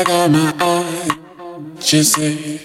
I got my eye, you see.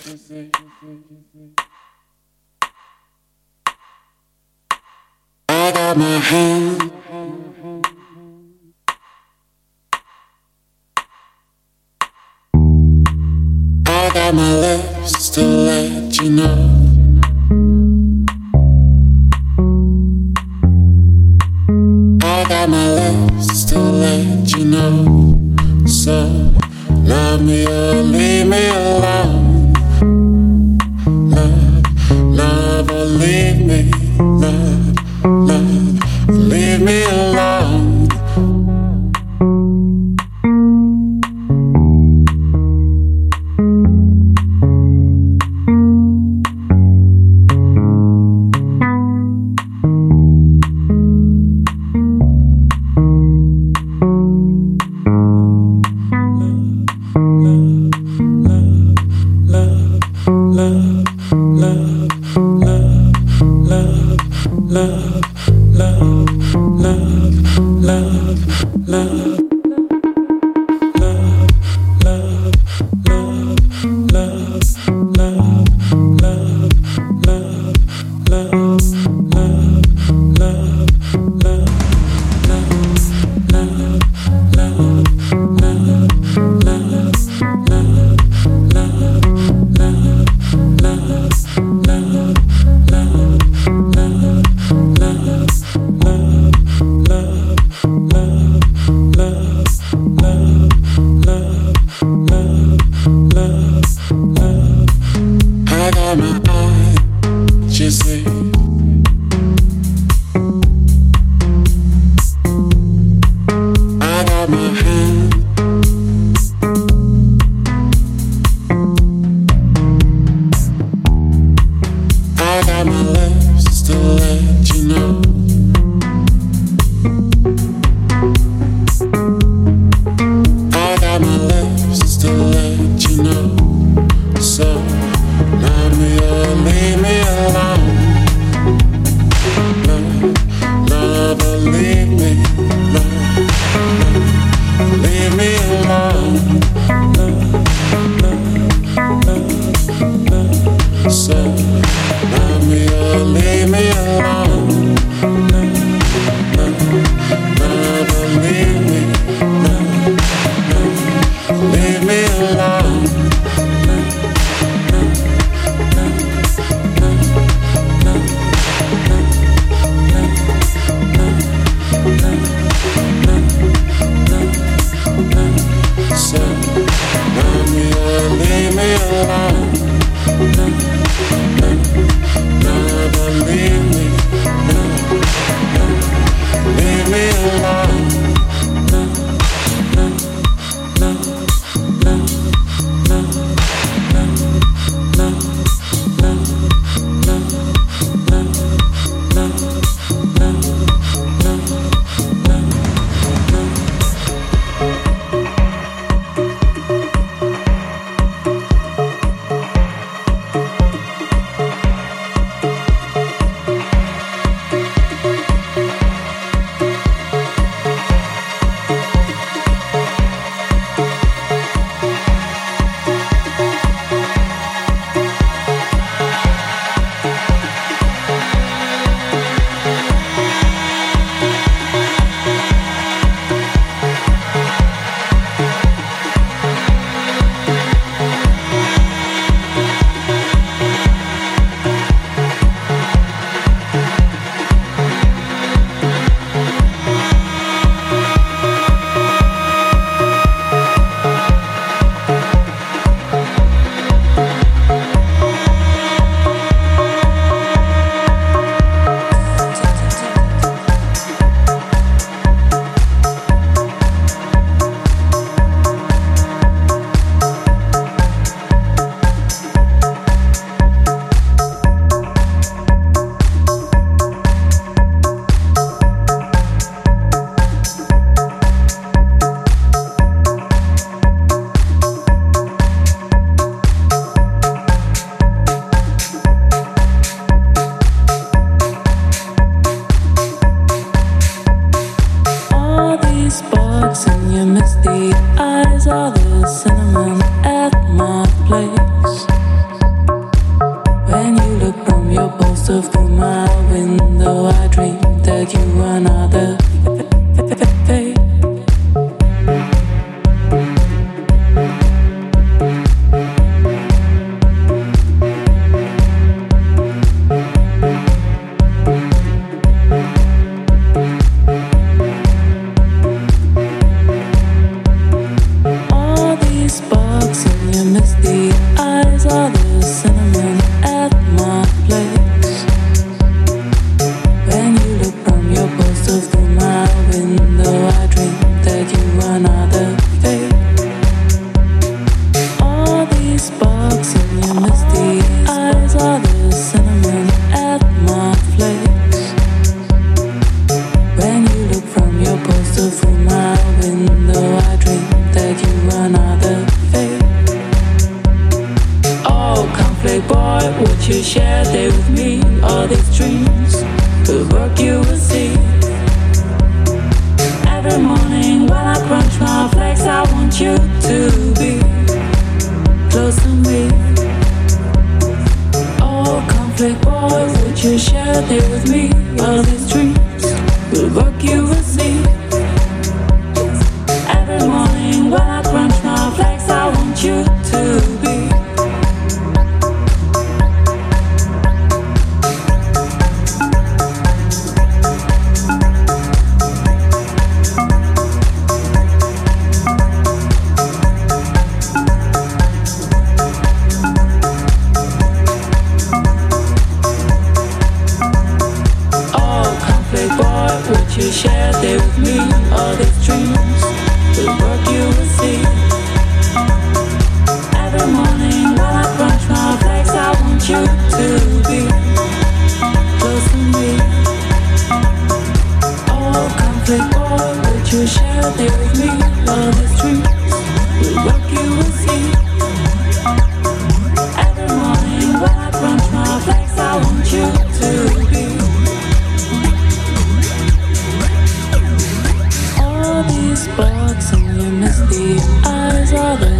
the eyes of the Would you share there with me all these dreams? The work you will see. Every morning when I brush my flex, I want you to be close to me. Oh, all conflict, all oh, would you share there with me all these dreams? brother.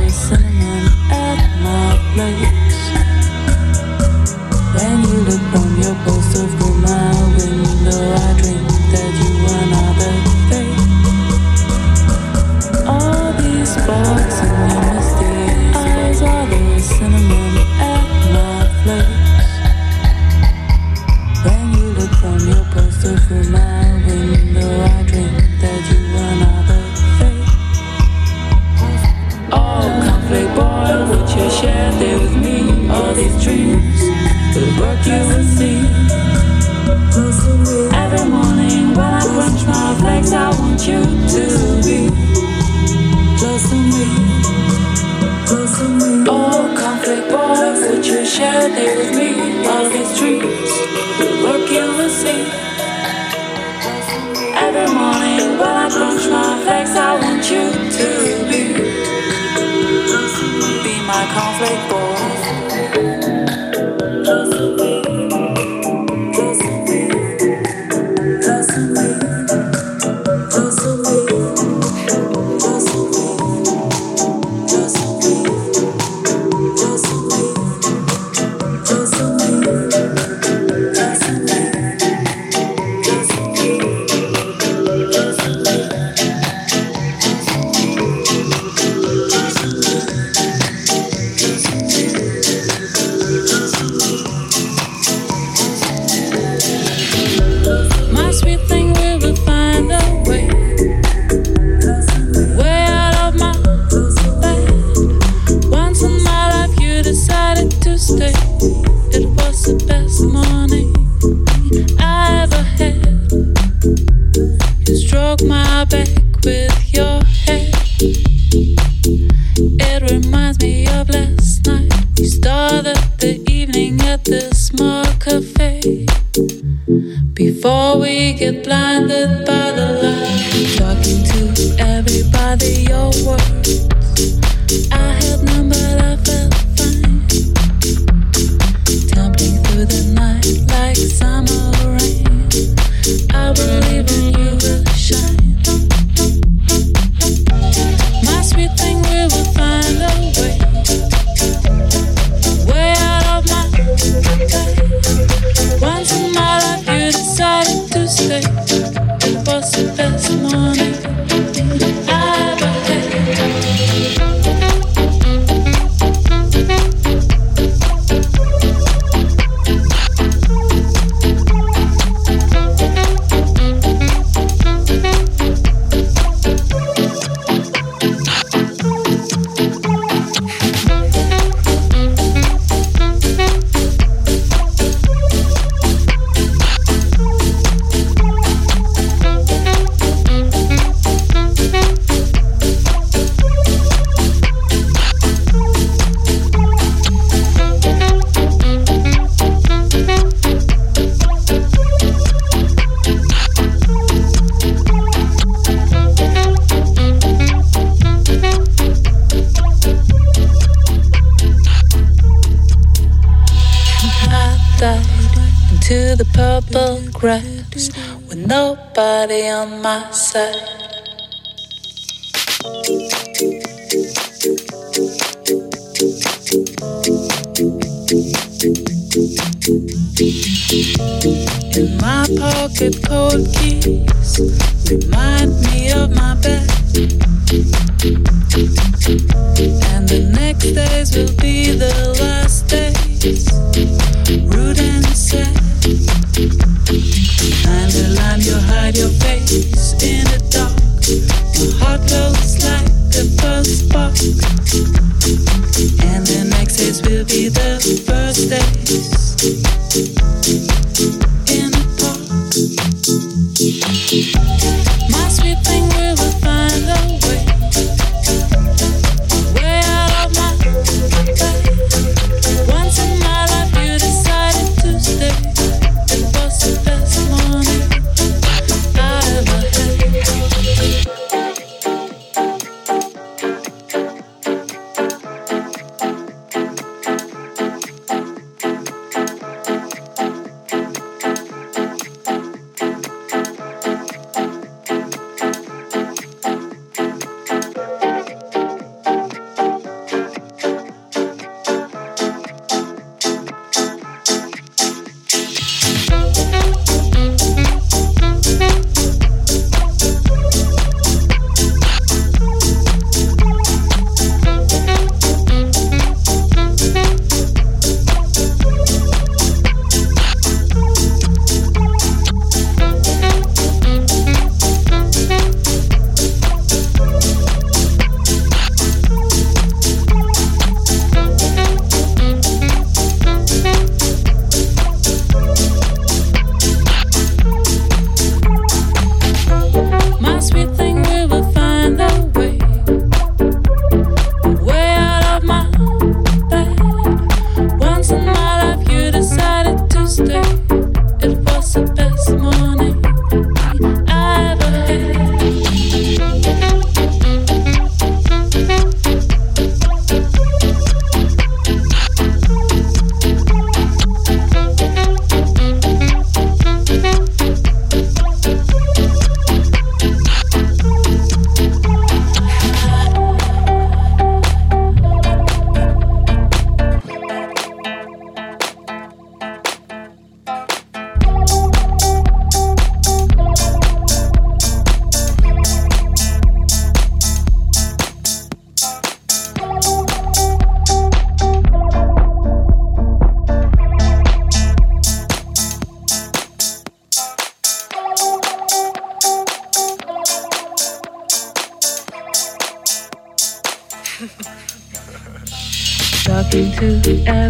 The purple grass with nobody on my side. In my pocket, cold keys remind me of my bed. And the next days will be the last days, rude and. The your face in the dark. Heart glows like a first spark. And the next days will be the first days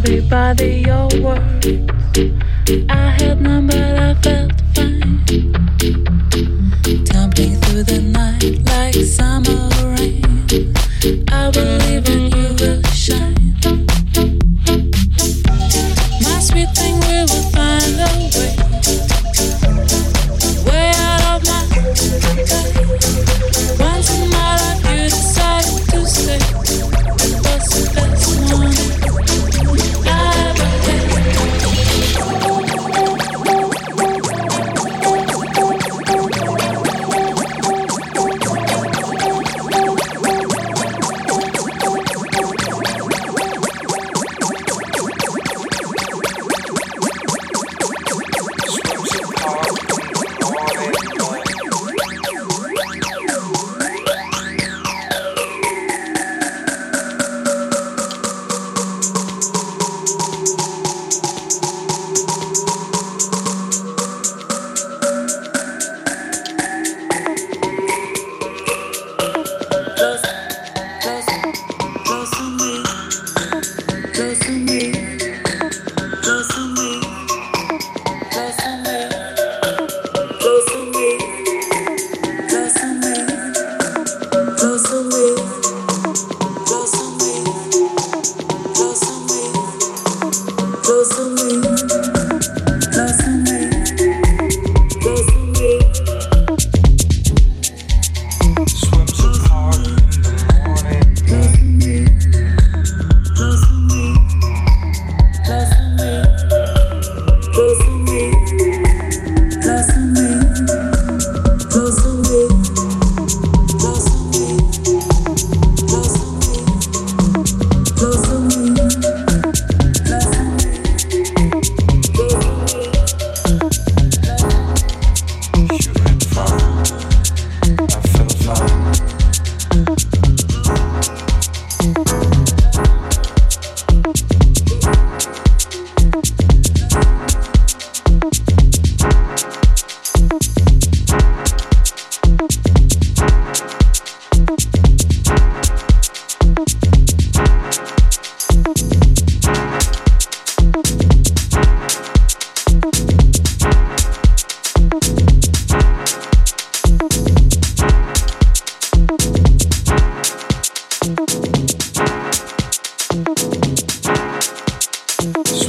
everybody, your words. I had none,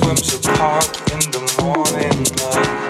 swims park in the morning light.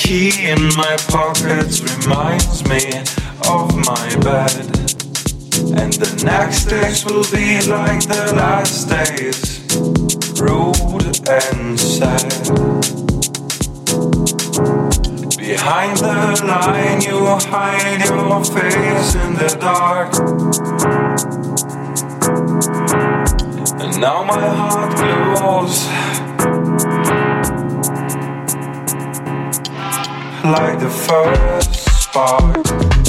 key in my pocket reminds me of my bed. And the next days will be like the last days, rude and sad. Behind the line, you hide your face in the dark. And now my heart glows. like the first spark.